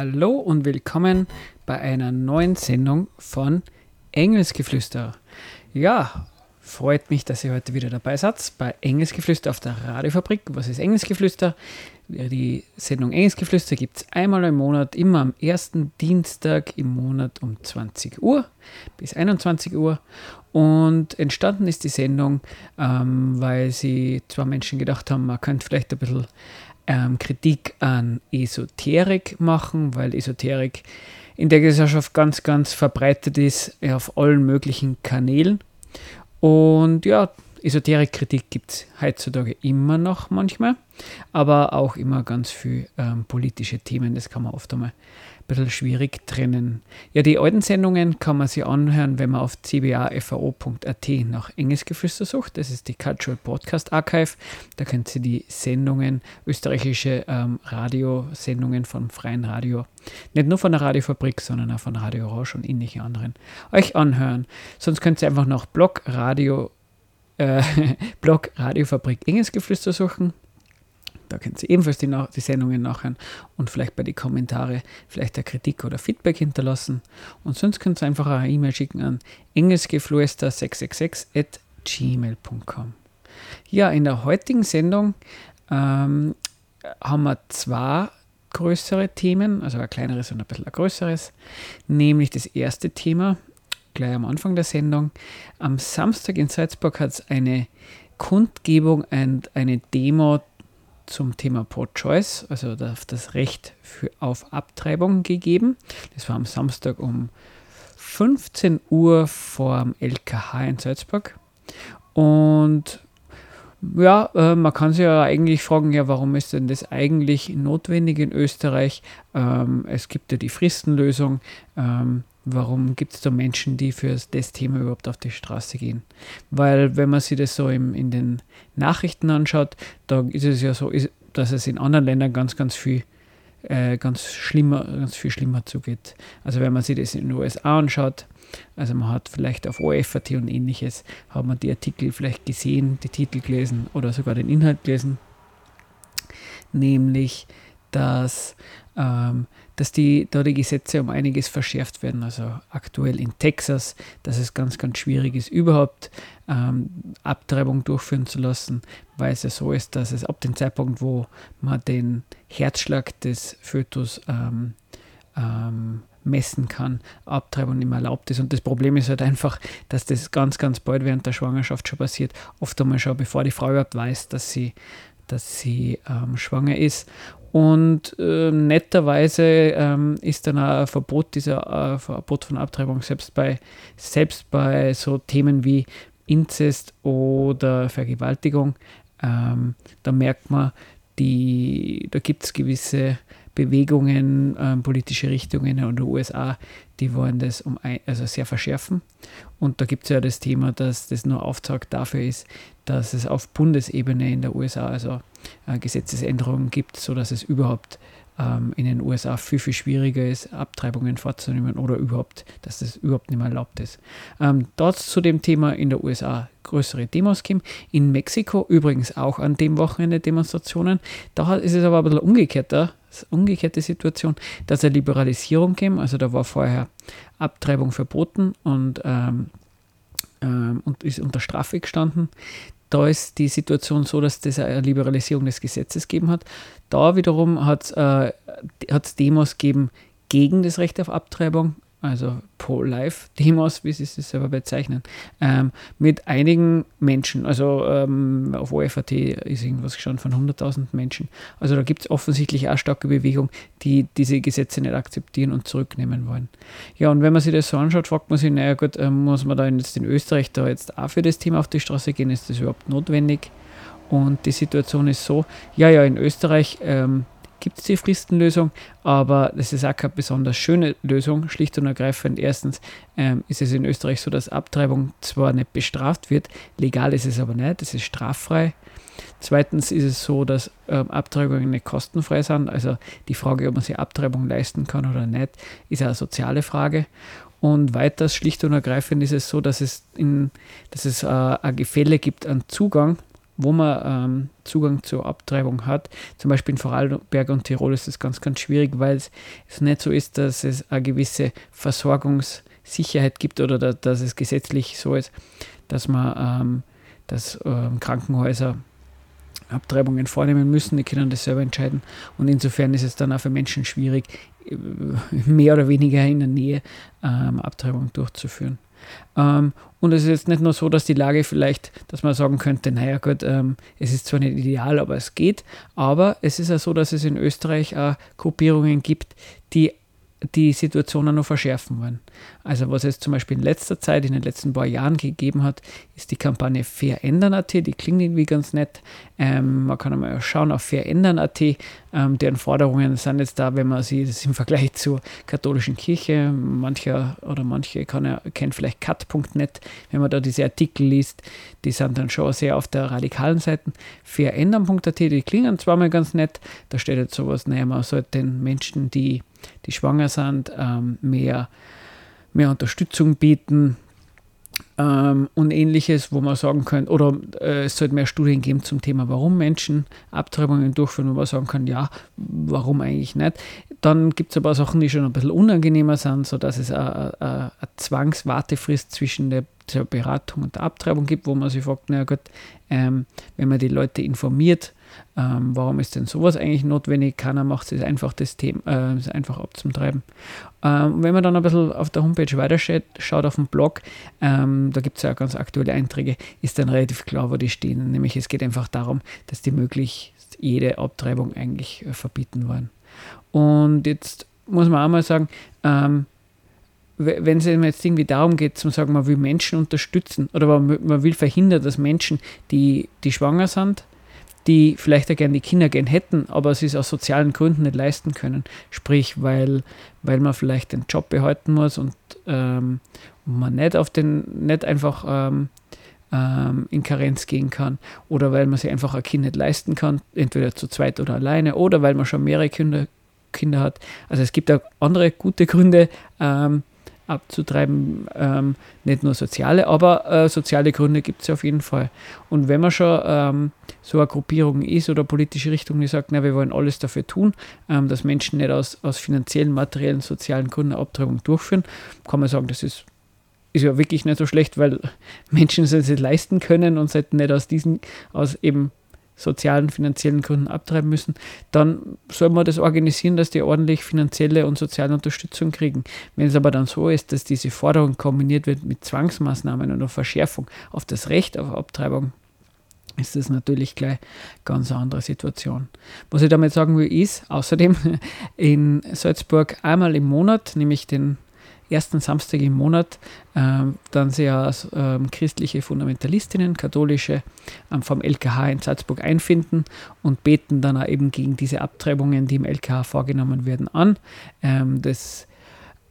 hallo und willkommen bei einer neuen Sendung von Engelsgeflüster. Ja, freut mich, dass ihr heute wieder dabei seid bei Engelsgeflüster auf der Radiofabrik. Was ist Engelsgeflüster? Die Sendung Engelsgeflüster gibt es einmal im Monat, immer am ersten Dienstag im Monat um 20 Uhr bis 21 Uhr. Und entstanden ist die Sendung, ähm, weil sie zwei Menschen gedacht haben, man könnte vielleicht ein bisschen ähm, Kritik an Esoterik machen, weil Esoterik in der Gesellschaft ganz, ganz verbreitet ist auf allen möglichen Kanälen. Und ja, Esoterik-Kritik gibt es heutzutage immer noch manchmal, aber auch immer ganz viel ähm, politische Themen. Das kann man oft einmal bisschen schwierig trennen. Ja, die alten Sendungen kann man sich anhören, wenn man auf cbafao.at nach Engelsgeflüster sucht. Das ist die Cultural Podcast Archive. Da könnt ihr die Sendungen, österreichische ähm, Radiosendungen vom freien Radio, nicht nur von der Radiofabrik, sondern auch von Radio Orange und ähnlichen anderen, euch anhören. Sonst könnt ihr einfach nach Blog Radio äh, Blog Radiofabrik Engelsgeflüster suchen. Da könnt ihr ebenfalls die, die Sendungen nachhören und vielleicht bei den Kommentaren vielleicht eine Kritik oder Feedback hinterlassen. Und sonst könnt ihr einfach eine E-Mail schicken an engelsgeflüster666 at gmail.com. Ja, in der heutigen Sendung ähm, haben wir zwei größere Themen, also ein kleineres und ein bisschen ein größeres. Nämlich das erste Thema, gleich am Anfang der Sendung. Am Samstag in Salzburg hat es eine Kundgebung und eine Demo zum Thema Pro-Choice, also das Recht für, auf Abtreibung gegeben. Das war am Samstag um 15 Uhr vor dem LKH in Salzburg. Und ja, äh, man kann sich ja eigentlich fragen, ja, warum ist denn das eigentlich notwendig in Österreich? Ähm, es gibt ja die Fristenlösung. Ähm, warum gibt es da Menschen, die für das Thema überhaupt auf die Straße gehen? Weil wenn man sich das so im, in den Nachrichten anschaut, da ist es ja so, dass es in anderen Ländern ganz, ganz viel äh, ganz schlimmer, ganz viel schlimmer zugeht. Also wenn man sich das in den USA anschaut, also man hat vielleicht auf OFAT und ähnliches, hat man die Artikel vielleicht gesehen, die Titel gelesen oder sogar den Inhalt gelesen, nämlich dass ähm, dass die, da die Gesetze um einiges verschärft werden. Also aktuell in Texas, dass es ganz, ganz schwierig ist, überhaupt ähm, Abtreibung durchführen zu lassen, weil es ja so ist, dass es ab dem Zeitpunkt, wo man den Herzschlag des Fötus ähm, ähm, messen kann, Abtreibung nicht mehr erlaubt ist. Und das Problem ist halt einfach, dass das ganz, ganz bald während der Schwangerschaft schon passiert. Oft einmal schon, bevor die Frau überhaupt weiß, dass sie, dass sie ähm, schwanger ist. Und äh, netterweise ähm, ist dann auch ein Verbot, dieser äh, Verbot von Abtreibung selbst bei, selbst bei so Themen wie Inzest oder Vergewaltigung. Ähm, da merkt man, die, da gibt es gewisse Bewegungen, ähm, politische Richtungen in den USA, die wollen das um ein, also sehr verschärfen. Und da gibt es ja das Thema, dass das nur Auftrag dafür ist, dass es auf Bundesebene in der USA also äh, Gesetzesänderungen gibt, sodass es überhaupt ähm, in den USA viel, viel schwieriger ist, Abtreibungen vorzunehmen oder überhaupt, dass das überhaupt nicht mehr erlaubt ist. Ähm, dort zu dem Thema in der USA größere Demos geben. In Mexiko übrigens auch an dem Wochenende Demonstrationen. Da ist es aber ein bisschen umgekehrter, umgekehrte Situation, dass eine Liberalisierung käme. Also da war vorher Abtreibung verboten und, ähm, ähm, und ist unter Strafe gestanden. Da ist die Situation so, dass es eine Liberalisierung des Gesetzes gegeben hat. Da wiederum hat es äh, Demos gegeben gegen das Recht auf Abtreibung, also Pro-Life-Demos, wie sie es selber bezeichnen, ähm, mit einigen Menschen. Also ähm, auf OFAT ist irgendwas schon von 100.000 Menschen. Also da gibt es offensichtlich auch starke Bewegung, die diese Gesetze nicht akzeptieren und zurücknehmen wollen. Ja, und wenn man sich das so anschaut, fragt man sich, naja gut, ähm, muss man da jetzt in Österreich da jetzt auch für das Thema auf die Straße gehen? Ist das überhaupt notwendig? Und die Situation ist so, ja, ja, in Österreich ähm, gibt es die Fristenlösung, aber das ist auch keine besonders schöne Lösung, schlicht und ergreifend. Erstens ähm, ist es in Österreich so, dass Abtreibung zwar nicht bestraft wird, legal ist es aber nicht, es ist straffrei. Zweitens ist es so, dass ähm, Abtreibungen nicht kostenfrei sind. Also die Frage, ob man sich Abtreibung leisten kann oder nicht, ist eine soziale Frage. Und weiters, schlicht und ergreifend, ist es so, dass es, in, dass es äh, ein Gefälle gibt an Zugang wo man ähm, Zugang zur Abtreibung hat. Zum Beispiel in Vorarlberg und Tirol ist das ganz, ganz schwierig, weil es, nicht so ist, dass es eine gewisse Versorgungssicherheit gibt oder da, dass es gesetzlich so ist, dass man ähm, dass ähm, Krankenhäuser Abtreibungen vornehmen müssen, die können das selber entscheiden. Und insofern ist es dann auch für Menschen schwierig, äh, mehr oder weniger in der Nähe ähm, Abtreibung durchzuführen. Ähm, und es ist jetzt nicht nur so, dass die Lage vielleicht, dass man sagen könnte, naja gut, ähm, es ist zwar nicht ideal, aber es geht, aber es ist ja so, dass es in Österreich auch Gruppierungen gibt, die die Situation noch verschärfen wollen. Also was es zum Beispiel in letzter Zeit, in den letzten paar Jahren gegeben hat, ist die Kampagne Verändern.at, die klingt irgendwie ganz nett. Ähm, man kann einmal schauen auf Verändern.at, ähm, deren Forderungen sind jetzt da, wenn man sie das im Vergleich zur katholischen Kirche, mancher oder manche kann ja, kennt vielleicht cut.net, wenn man da diese Artikel liest, die sind dann schon sehr auf der radikalen Seite. Verändern.at, die klingen zwar mal ganz nett, da steht jetzt sowas, naja, man sollte den Menschen, die die schwanger sind, ähm, mehr, mehr Unterstützung bieten ähm, und ähnliches, wo man sagen könnte, oder äh, es sollte mehr Studien geben zum Thema, warum Menschen Abtreibungen durchführen, wo man sagen kann, ja, warum eigentlich nicht. Dann gibt es aber Sachen, die schon ein bisschen unangenehmer sind, sodass es eine Zwangswartefrist zwischen der, Beratung und der Abtreibung gibt, wo man sich fragt, naja gut, ähm, wenn man die Leute informiert, ähm, warum ist denn sowas eigentlich notwendig? Keiner macht es einfach das Thema, äh, ist einfach abzutreiben. Ähm, wenn man dann ein bisschen auf der Homepage weiterschaut, schaut auf dem Blog, ähm, da gibt es ja ganz aktuelle Einträge, ist dann relativ klar, wo die stehen. Nämlich es geht einfach darum, dass die möglichst jede Abtreibung eigentlich äh, verbieten wollen. Und jetzt muss man auch mal sagen, ähm, wenn es jetzt irgendwie darum geht, zu sagen, man will Menschen unterstützen oder man will verhindern, dass Menschen, die, die schwanger sind, die vielleicht auch gerne die Kinder gern hätten, aber sie es aus sozialen Gründen nicht leisten können. Sprich, weil, weil man vielleicht den Job behalten muss und ähm, man nicht auf den, nicht einfach ähm, ähm, in Karenz gehen kann oder weil man sich einfach ein Kind nicht leisten kann, entweder zu zweit oder alleine oder weil man schon mehrere Kinder, Kinder hat. Also es gibt auch andere gute Gründe, ähm, abzutreiben. Ähm, nicht nur soziale, aber äh, soziale Gründe gibt es auf jeden Fall. Und wenn man schon ähm, so eine Gruppierung ist oder politische Richtung, die sagt, na, wir wollen alles dafür tun, ähm, dass Menschen nicht aus, aus finanziellen, materiellen, sozialen Gründen eine Abtreibung durchführen, kann man sagen, das ist ist ja wirklich nicht so schlecht, weil Menschen es sich leisten können und sollten nicht aus diesen, aus eben sozialen, finanziellen Gründen abtreiben müssen, dann soll man das organisieren, dass die ordentlich finanzielle und soziale Unterstützung kriegen. Wenn es aber dann so ist, dass diese Forderung kombiniert wird mit Zwangsmaßnahmen oder Verschärfung auf das Recht auf Abtreibung, ist das natürlich gleich eine ganz andere Situation. Was ich damit sagen will, ist außerdem in Salzburg einmal im Monat, nämlich den ersten Samstag im Monat ähm, dann als ähm, christliche Fundamentalistinnen, katholische, ähm, vom LKH in Salzburg einfinden und beten dann eben gegen diese Abtreibungen, die im LKH vorgenommen werden, an. Ähm, das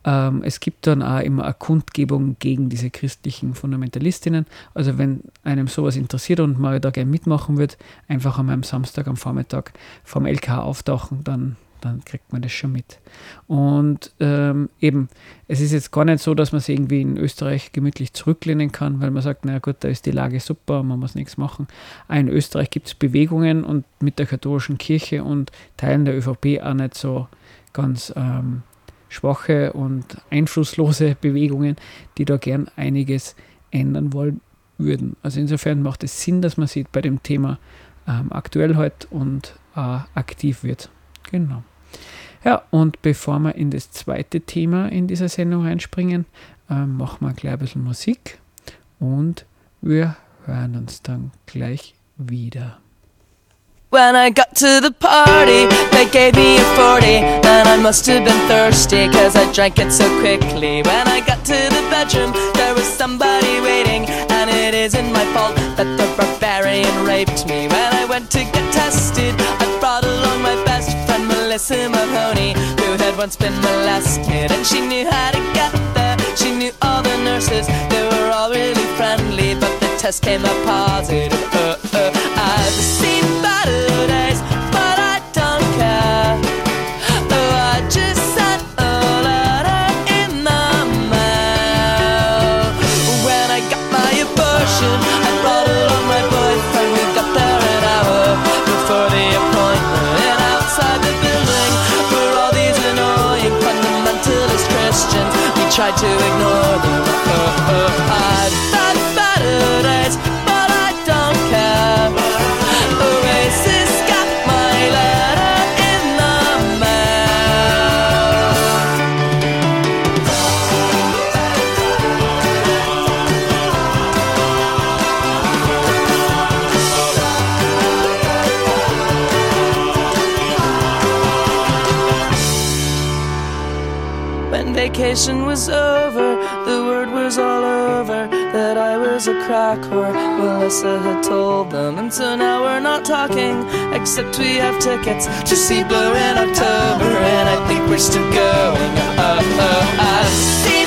ähm, es gibt dann auch immer eine Kundgebung gegen diese christlichen Fundamentalistinnen. Also wenn einem sowas interessiert und man da gerne mitmachen wird, einfach an meinem Samstag am Vormittag vom LKH auftauchen, dann dann kriegt man das schon mit. Und ähm, eben, es ist jetzt gar nicht so, dass man sich irgendwie in Österreich gemütlich zurücklehnen kann, weil man sagt, naja gut, da ist die Lage super, man muss nichts machen. Auch in Österreich gibt es Bewegungen und mit der katholischen Kirche und Teilen der ÖVP auch nicht so ganz ähm, schwache und einflusslose Bewegungen, die da gern einiges ändern wollen würden. Also insofern macht es Sinn, dass man sich bei dem Thema ähm, aktuell hält und äh, aktiv wird. Genau. Ja, und bevor wir in das zweite Thema in dieser Sendung reinspringen, äh, machen wir gleich ein bisschen Musik und wir hören uns dann gleich wieder. When I got to the party, they gave me a 40 And I must have been thirsty cause I drank it so quickly When I got to the bedroom, there was somebody waiting And it isn't my fault that the barbarian raped me When I went to get tested, I brought along my best friend Melissa Mahoney Who had once been molested. And she knew how to get there. She knew all the nurses, they were all really friendly But the test came up positive uh, uh, I've seen better days, to ignore Vacation was over, the word was all over that I was a crack whore. Melissa had told them, and so now we're not talking, except we have tickets to see Blue in October, and I think we're still going. Oh, oh, I see.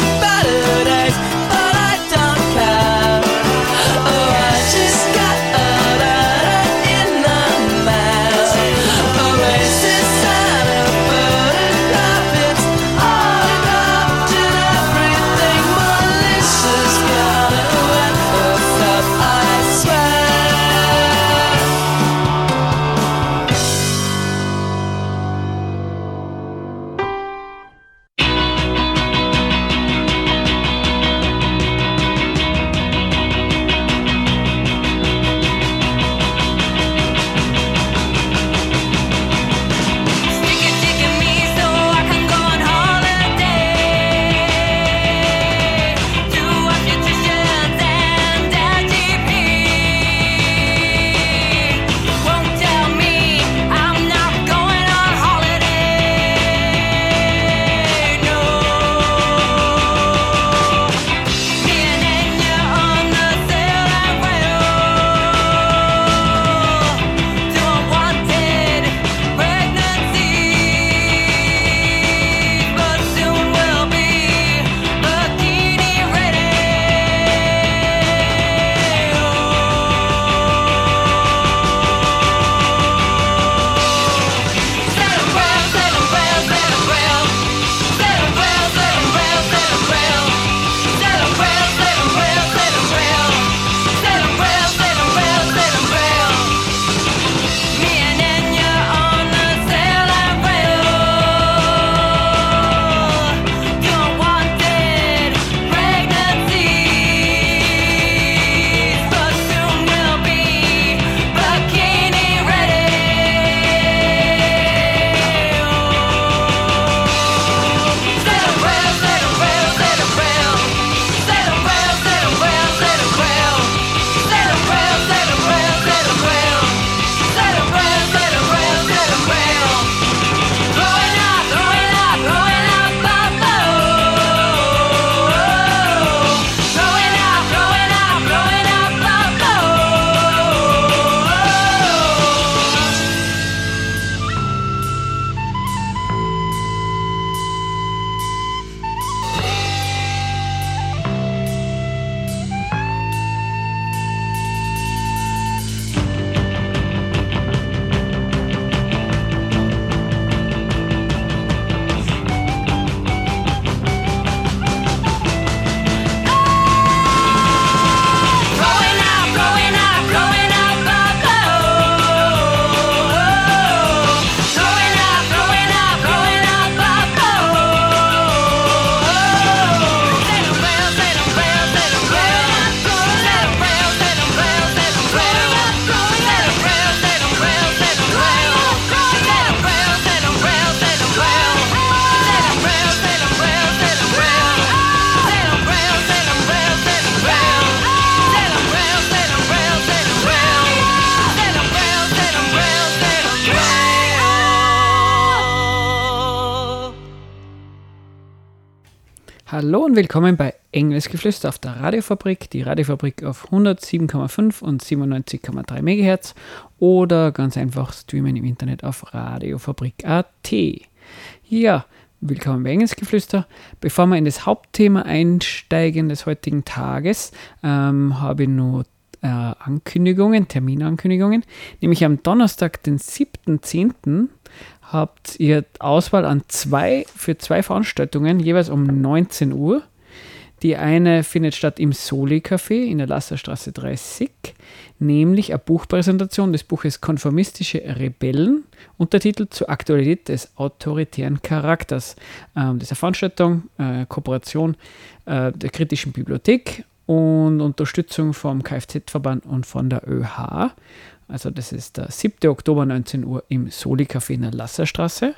Hallo und willkommen bei Englisch Geflüster auf der Radiofabrik. Die Radiofabrik auf 107,5 und 97,3 MHz oder ganz einfach streamen im Internet auf radiofabrik.at. Ja, willkommen bei Englisch Geflüster. Bevor wir in das Hauptthema einsteigen des heutigen Tages, ähm, habe ich nur äh, Ankündigungen, Terminankündigungen. Nämlich am Donnerstag, den 7.10., habt ihr Auswahl an zwei, für zwei Veranstaltungen, jeweils um 19 Uhr. Die eine findet statt im Soli Café in der Lasserstraße 30, nämlich eine Buchpräsentation des Buches Konformistische Rebellen, Untertitel zur Aktualität des autoritären Charakters. Ähm, das ist eine Veranstaltung, äh, Kooperation äh, der Kritischen Bibliothek und Unterstützung vom Kfz-Verband und von der ÖH. Also das ist der 7. Oktober 19 Uhr im Soli Café in der Lasserstraße.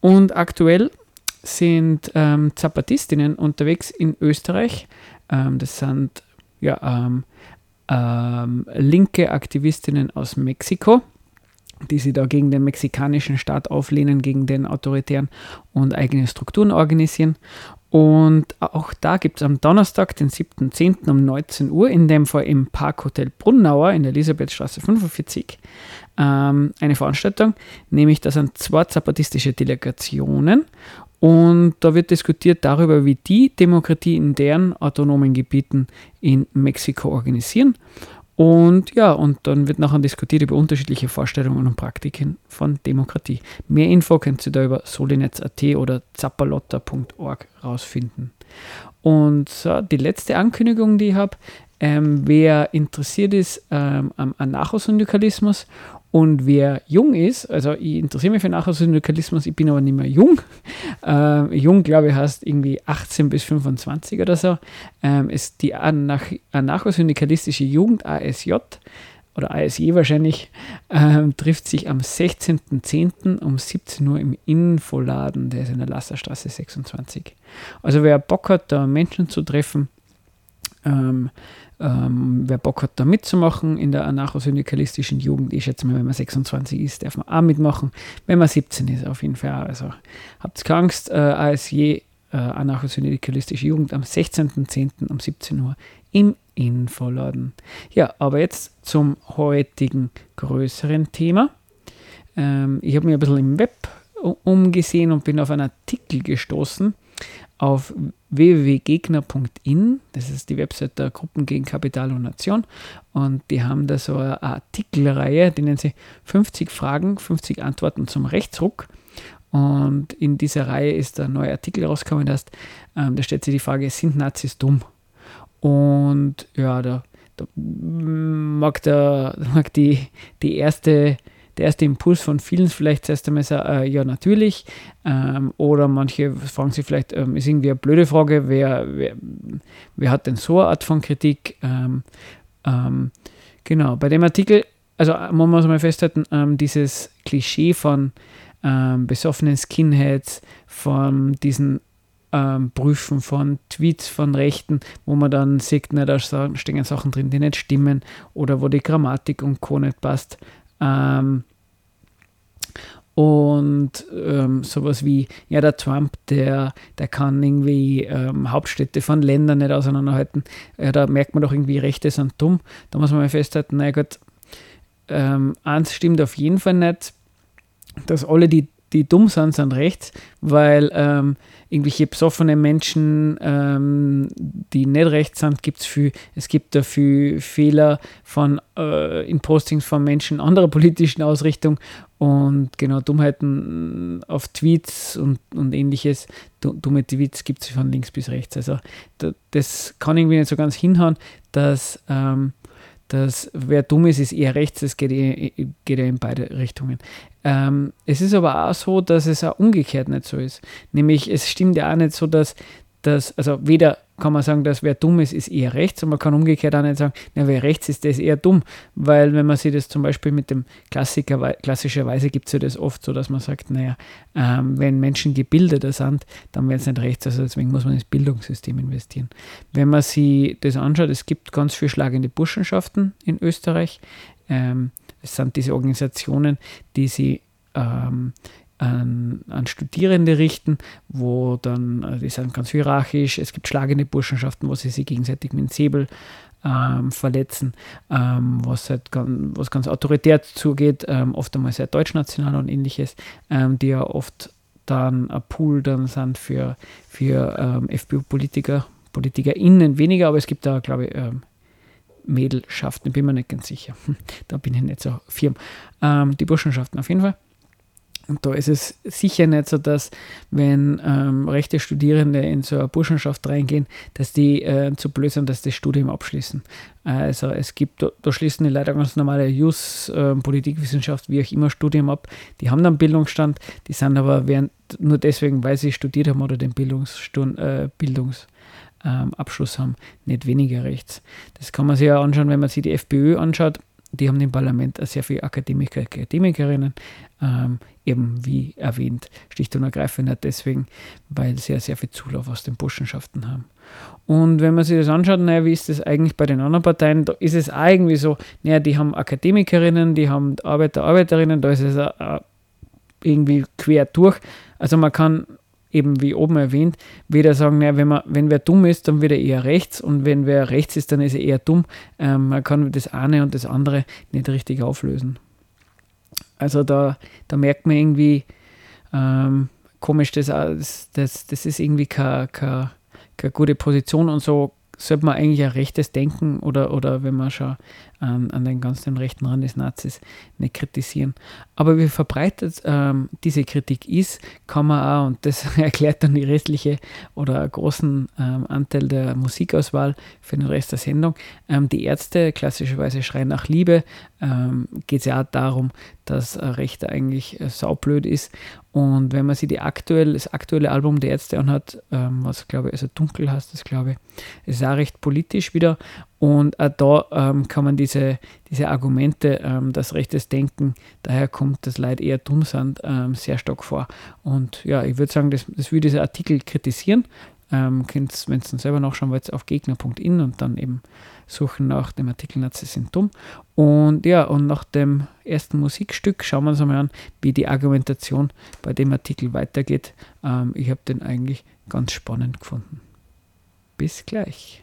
Und aktuell sind ähm, Zapatistinnen unterwegs in Österreich. Ähm, das sind ja, ähm, ähm, linke Aktivistinnen aus Mexiko, die sich da gegen den mexikanischen Staat auflehnen, gegen den autoritären und eigene Strukturen organisieren. Und auch da gibt es am Donnerstag, den 7.10. um 19 Uhr, in dem Fall im Parkhotel Brunnauer in der Elisabethstraße 45, ähm, eine Veranstaltung, nämlich da sind zwei zapatistische Delegationen und da wird diskutiert darüber, wie die Demokratie in deren autonomen Gebieten in Mexiko organisieren. Und ja, und dann wird nachher diskutiert über unterschiedliche Vorstellungen und Praktiken von Demokratie. Mehr Info könnt ihr da über solinetz.at oder zappalotta.org rausfinden. Und so, die letzte Ankündigung, die ich habe, ähm, wer interessiert ist ähm, am Anarchosyndikalismus und wer jung ist, also ich interessiere mich für Anarchosyndikalismus, ich bin aber nicht mehr jung. Ähm, jung, glaube ich, heißt irgendwie 18 bis 25 oder so. Ähm, ist die Anarch anarchosyndikalistische Jugend ASJ oder ASJ wahrscheinlich, ähm, trifft sich am 16.10. um 17 Uhr im Infoladen, der ist in der Lasserstraße 26. Also wer Bock hat, da Menschen zu treffen, ähm, ähm, wer Bock hat, da mitzumachen in der anarchosyndikalistischen Jugend, ich schätze mal, wenn man 26 ist, darf man auch mitmachen. Wenn man 17 ist, auf jeden Fall. Also habt keine Angst, äh, ASJ, äh, anarchosyndikalistische Jugend, am 16.10. um 17 Uhr im Infoladen. Ja, aber jetzt zum heutigen größeren Thema. Ähm, ich habe mich ein bisschen im Web umgesehen und bin auf einen Artikel gestoßen auf www.gegner.in, das ist die Website der Gruppen gegen Kapital und Nation, und die haben da so eine Artikelreihe, die nennen sie 50 Fragen, 50 Antworten zum Rechtsruck. Und in dieser Reihe ist ein neuer Artikel rausgekommen, das, ähm, da stellt sich die Frage, sind Nazis dumm? Und ja, da, da mag, der, mag die, die erste der erste Impuls von vielen vielleicht zuerst einmal sagen, äh, ja natürlich. Ähm, oder manche fragen sich vielleicht, ähm, ist irgendwie eine blöde Frage, wer, wer, wer hat denn so eine Art von Kritik? Ähm, ähm genau, bei dem Artikel, also äh, man muss mal festhalten, ähm, dieses Klischee von ähm, besoffenen Skinheads, von diesen Prüfen von Tweets von Rechten, wo man dann sieht, na, da stehen Sachen drin, die nicht stimmen oder wo die Grammatik und Co. nicht passt. Ähm, und ähm, sowas wie, ja, der Trump, der, der kann irgendwie ähm, Hauptstädte von Ländern nicht auseinanderhalten. Ja, da merkt man doch irgendwie, Rechte sind dumm. Da muss man mal festhalten, na gut, ähm, eins stimmt auf jeden Fall nicht, dass alle, die, die dumm sind, sind rechts, weil ähm, irgendwelche besoffene Menschen, ähm, die nicht rechts sind, gibt es viel. Es gibt dafür Fehler von, äh, in Postings von Menschen anderer politischen Ausrichtung und genau Dummheiten auf Tweets und, und ähnliches. Dumme Tweets gibt es von links bis rechts. Also das kann irgendwie nicht so ganz hinhauen, dass ähm, dass wer dumm ist, ist eher rechts, es geht, geht ja in beide Richtungen. Ähm, es ist aber auch so, dass es auch umgekehrt nicht so ist. Nämlich, es stimmt ja auch nicht so, dass, dass also weder kann man sagen, dass wer dumm ist, ist eher rechts und man kann umgekehrt auch nicht sagen, na, wer rechts ist, der ist eher dumm. Weil wenn man sich das zum Beispiel mit dem Klassiker, klassischerweise gibt es ja das oft so, dass man sagt, naja, ähm, wenn Menschen gebildeter sind, dann werden sie nicht rechts, also deswegen muss man ins Bildungssystem investieren. Wenn man sich das anschaut, es gibt ganz viel schlagende Burschenschaften in Österreich. Ähm, es sind diese Organisationen, die sie ähm, an, an, Studierende richten, wo dann, äh, die sind ganz hierarchisch, es gibt schlagende Burschenschaften, wo sie sich gegenseitig mit dem Säbel ähm, verletzen, ähm, was halt ganz, was ganz autoritär zugeht, ähm, oft einmal sehr deutschnational und ähnliches, ähm, die ja oft dann ein Pool dann sind für, für ähm, FPÖ-Politiker, PolitikerInnen weniger, aber es gibt da, glaube ich, ähm, Mädelschaften, bin mir nicht ganz sicher. da bin ich nicht so firm. die Burschenschaften auf jeden Fall Und da ist es sicher nicht so, dass wenn ähm, rechte Studierende in so eine Burschenschaft reingehen, dass die äh, zu blöd sind, dass das Studium abschließen. Also es gibt, da, schließen die leider ganz normale Jus, äh, Politikwissenschaft, wie auch immer, Studium ab. Die haben dann Bildungsstand, die sind aber während, nur deswegen, weil sie studiert haben oder den Bildungsstund, äh, Bildungs ähm, Abschluss haben, nicht weniger rechts. Das kann man sich ja anschauen, wenn man sich die FPÖ anschaut. Die haben im Parlament sehr viele Akademiker, Akademikerinnen, ähm, eben wie erwähnt, schlicht und ergreifend deswegen, weil ja sehr viel Zulauf aus den Burschenschaften haben. Und wenn man sich das anschaut, naja, wie ist das eigentlich bei den anderen Parteien, da ist es auch irgendwie so, naja, die haben Akademikerinnen, die haben Arbeiter, Arbeiterinnen, da ist es irgendwie quer durch. Also man kann eben wie oben erwähnt, weder sagen, naja, wenn, man, wenn wer dumm ist, dann wird er eher rechts und wenn wer rechts ist, dann ist er eher dumm. Ähm, man kann das eine und das andere nicht richtig auflösen. Also da, da merkt man irgendwie, ähm, komisch, das, das, das ist irgendwie keine, keine, keine gute Position und so sollte man eigentlich ein rechtes Denken oder, oder wenn man schon an, an den ganzen rechten Rand des Nazis nicht kritisieren. Aber wie verbreitet ähm, diese Kritik ist, kann man auch, und das erklärt dann die restliche oder großen ähm, Anteil der Musikauswahl für den Rest der Sendung. Ähm, die Ärzte, klassischerweise schreien nach Liebe, ähm, geht es ja auch darum, dass Rechter eigentlich äh, saublöd ist. Und wenn man sich die aktuell, das aktuelle Album der Ärzte anhat, ähm, was glaube ich, also dunkel heißt das, glaube ich, ist auch recht politisch wieder und auch da ähm, kann man diese, diese Argumente, ähm, dass rechtes Denken daher kommt, dass Leute eher dumm sind, ähm, sehr stark vor. Und ja, ich würde sagen, das, das würde dieser Artikel kritisieren. Ähm, wenn es dann selber nachschauen wollt, auf gegner.in und dann eben suchen nach dem Artikel Nazis sind dumm. Und ja, und nach dem ersten Musikstück schauen wir uns einmal an, wie die Argumentation bei dem Artikel weitergeht. Ähm, ich habe den eigentlich ganz spannend gefunden. Bis gleich.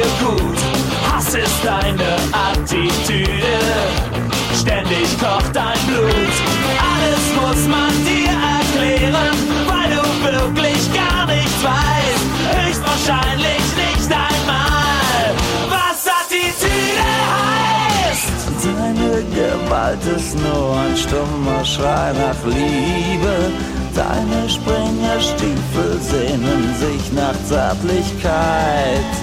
dir gut. Hass ist deine Attitüde, ständig kocht dein Blut. Alles muss man dir erklären, weil du wirklich gar nichts weißt. Höchstwahrscheinlich nicht einmal, was Attitüde heißt. Deine Gewalt ist nur ein stummer Schrei nach Liebe. Deine Springerstiefel sehnen sich nach Zärtlichkeit.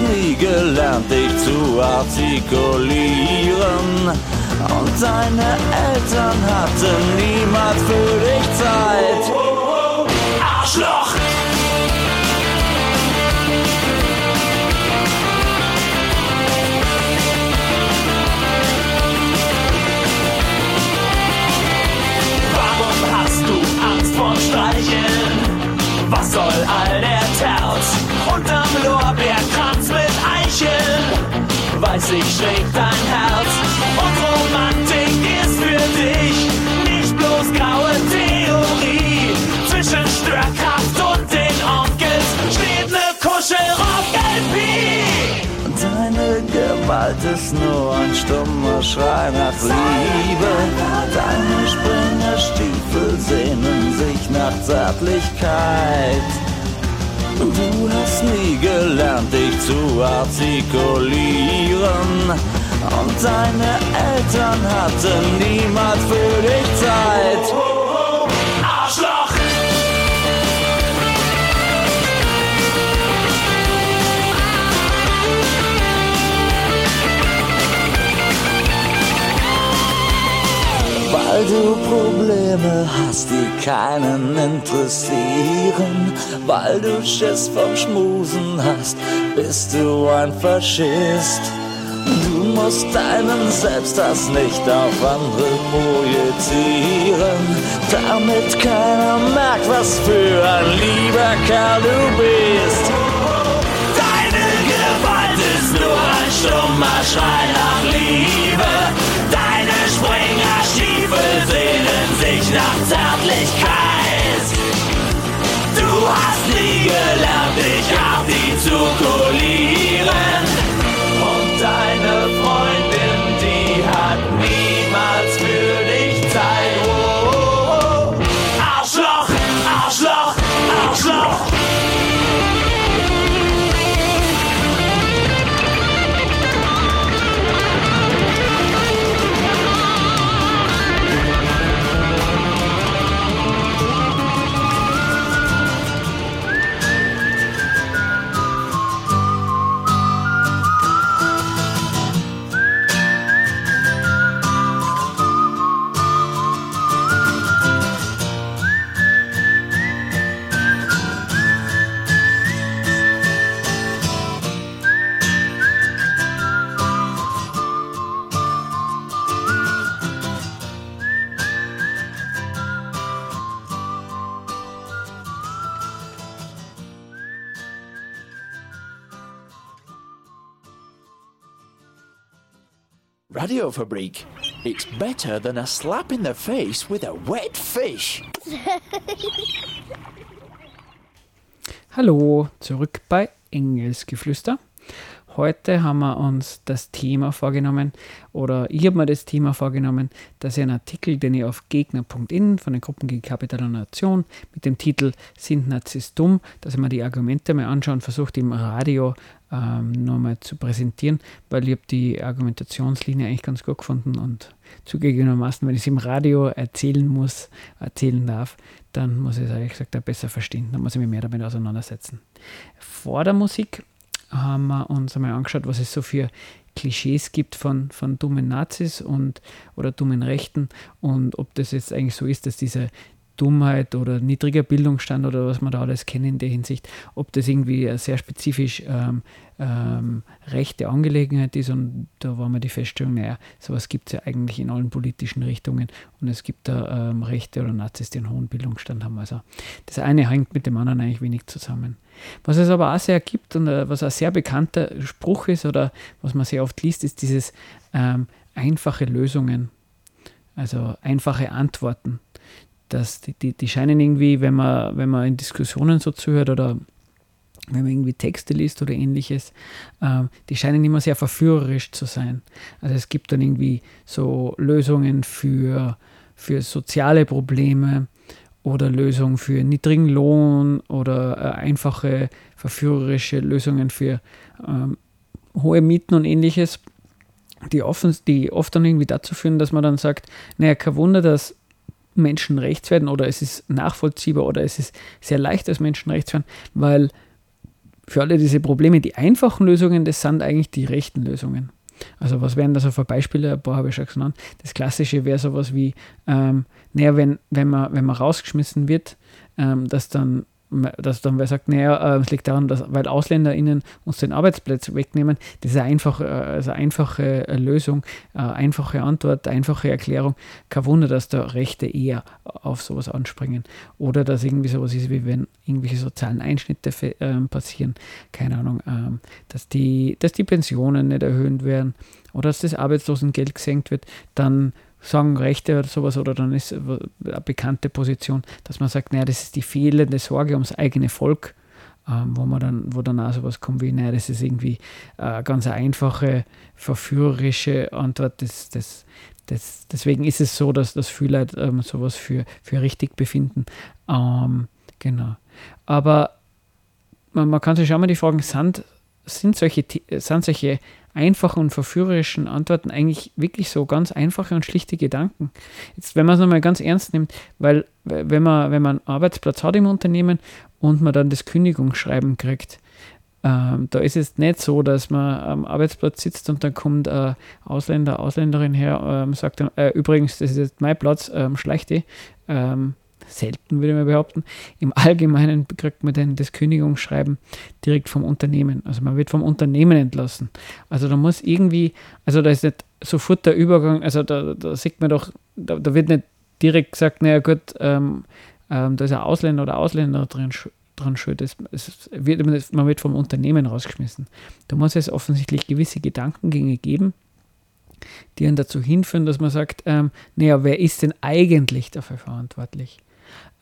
Nie gelernt, dich zu artikulieren. Und deine Eltern hatten niemals für dich Zeit. Arschloch! Warum hast du Angst vor Streicheln? Was soll all der Terz? Unterm Lorbeerkranz mit Eicheln weiß ich schlägt dein Herz. Und Romantik ist für dich nicht bloß graue Theorie. Zwischen Störkraft und den Onkels steht ne Kuschelrock-LP. Deine Gewalt ist nur ein stummer Schrei nach Liebe. Deine Springerstiefel sehnen sich nach Zärtlichkeit. Du hast nie gelernt, dich zu artikulieren. Und deine Eltern hatten niemals für dich Zeit. Weil du Probleme hast, die keinen interessieren. Weil du Schiss vom Schmusen hast, bist du ein Faschist. Du musst deinen Selbsthass nicht auf andere projizieren, damit keiner merkt, was für ein lieber Kerl du bist. Deine Gewalt Schrei nach Liebe. Sich nach Zärtlichkeit. Du hast nie gelernt, dich auf die zu kulieren. Und deine Freundin, Radiofabrik. It's better than a slap in the face with a wet fish. Hallo, zurück bei Engelsgeflüster. Heute haben wir uns das Thema vorgenommen, oder ich habe mir das Thema vorgenommen, dass ich einen Artikel, den ich auf gegner.in von den Gruppen gegen Kapital und Nation mit dem Titel Sind Nazis dumm, dass ich mir die Argumente mal anschaue und versucht im Radio ähm, nochmal zu präsentieren, weil ich habe die Argumentationslinie eigentlich ganz gut gefunden und zugegebenermaßen, wenn ich es im Radio erzählen muss, erzählen darf, dann muss ich es ehrlich gesagt besser verstehen. Dann muss ich mich mehr damit auseinandersetzen. Vor der Musik haben wir uns einmal angeschaut, was es so für Klischees gibt von, von dummen Nazis und oder dummen Rechten und ob das jetzt eigentlich so ist, dass diese Dummheit oder niedriger Bildungsstand oder was man da alles kennen in der Hinsicht, ob das irgendwie eine sehr spezifisch ähm, ähm, rechte Angelegenheit ist und da war mir die Feststellung, naja, sowas gibt es ja eigentlich in allen politischen Richtungen und es gibt da ähm, Rechte oder Nazis, die einen hohen Bildungsstand haben. Also das eine hängt mit dem anderen eigentlich wenig zusammen. Was es aber auch sehr gibt und äh, was ein sehr bekannter Spruch ist oder was man sehr oft liest, ist dieses ähm, einfache Lösungen, also einfache Antworten. Das, die, die, die scheinen irgendwie, wenn man, wenn man in Diskussionen so zuhört oder wenn man irgendwie Texte liest oder ähnliches, äh, die scheinen immer sehr verführerisch zu sein. Also es gibt dann irgendwie so Lösungen für, für soziale Probleme oder Lösungen für niedrigen Lohn oder äh, einfache verführerische Lösungen für ähm, hohe Mieten und ähnliches, die, offen, die oft dann irgendwie dazu führen, dass man dann sagt, naja, kein Wunder, dass Menschen werden oder es ist nachvollziehbar oder es ist sehr leicht, dass Menschen werden, weil für alle diese Probleme, die einfachen Lösungen, das sind eigentlich die rechten Lösungen. Also was wären da so für Beispiele? Ein paar habe ich schon genannt. Das Klassische wäre sowas wie, ähm, naja, wenn, wenn, man, wenn man rausgeschmissen wird, ähm, dass dann dass dann wer sagt, naja, äh, es liegt daran, dass, weil AusländerInnen uns den Arbeitsplatz wegnehmen, das ist eine einfache, also einfache äh, Lösung, einfache Antwort, einfache Erklärung. Kein Wunder, dass da Rechte eher auf sowas anspringen. Oder dass irgendwie sowas ist, wie wenn irgendwelche sozialen Einschnitte ähm, passieren, keine Ahnung, ähm, dass, die, dass die Pensionen nicht erhöht werden oder dass das Arbeitslosengeld gesenkt wird, dann sagen Rechte oder sowas, oder dann ist eine bekannte Position, dass man sagt, naja, das ist die fehlende Sorge ums eigene Volk, ähm, wo man dann, wo dann auch sowas kommt wie, naja, das ist irgendwie eine ganz einfache, verführerische Antwort. Das, das, das, deswegen ist es so, dass das viele ähm, sowas für, für richtig befinden. Ähm, genau. Aber man, man, kann sich schon mal die Fragen, sind, sind solche, sind solche einfachen und verführerischen Antworten eigentlich wirklich so ganz einfache und schlichte Gedanken. Jetzt, wenn man es nochmal ganz ernst nimmt, weil wenn man, wenn man einen Arbeitsplatz hat im Unternehmen und man dann das Kündigungsschreiben kriegt, ähm, da ist es nicht so, dass man am Arbeitsplatz sitzt und dann kommt ein Ausländer, Ausländerin her, ähm, sagt dann, äh, übrigens, das ist jetzt mein Platz, ähm, schleich. Ähm, selten, würde mal behaupten. Im Allgemeinen kriegt man dann das Kündigungsschreiben direkt vom Unternehmen. Also man wird vom Unternehmen entlassen. Also da muss irgendwie, also da ist nicht sofort der Übergang, also da, da sieht man doch, da, da wird nicht direkt gesagt, naja gut, ähm, ähm, da ist ein Ausländer oder Ausländer drin, dran schuld. Es, es wird, man wird vom Unternehmen rausgeschmissen. Da muss es offensichtlich gewisse Gedankengänge geben, die einen dazu hinführen, dass man sagt, ähm, naja, wer ist denn eigentlich dafür verantwortlich?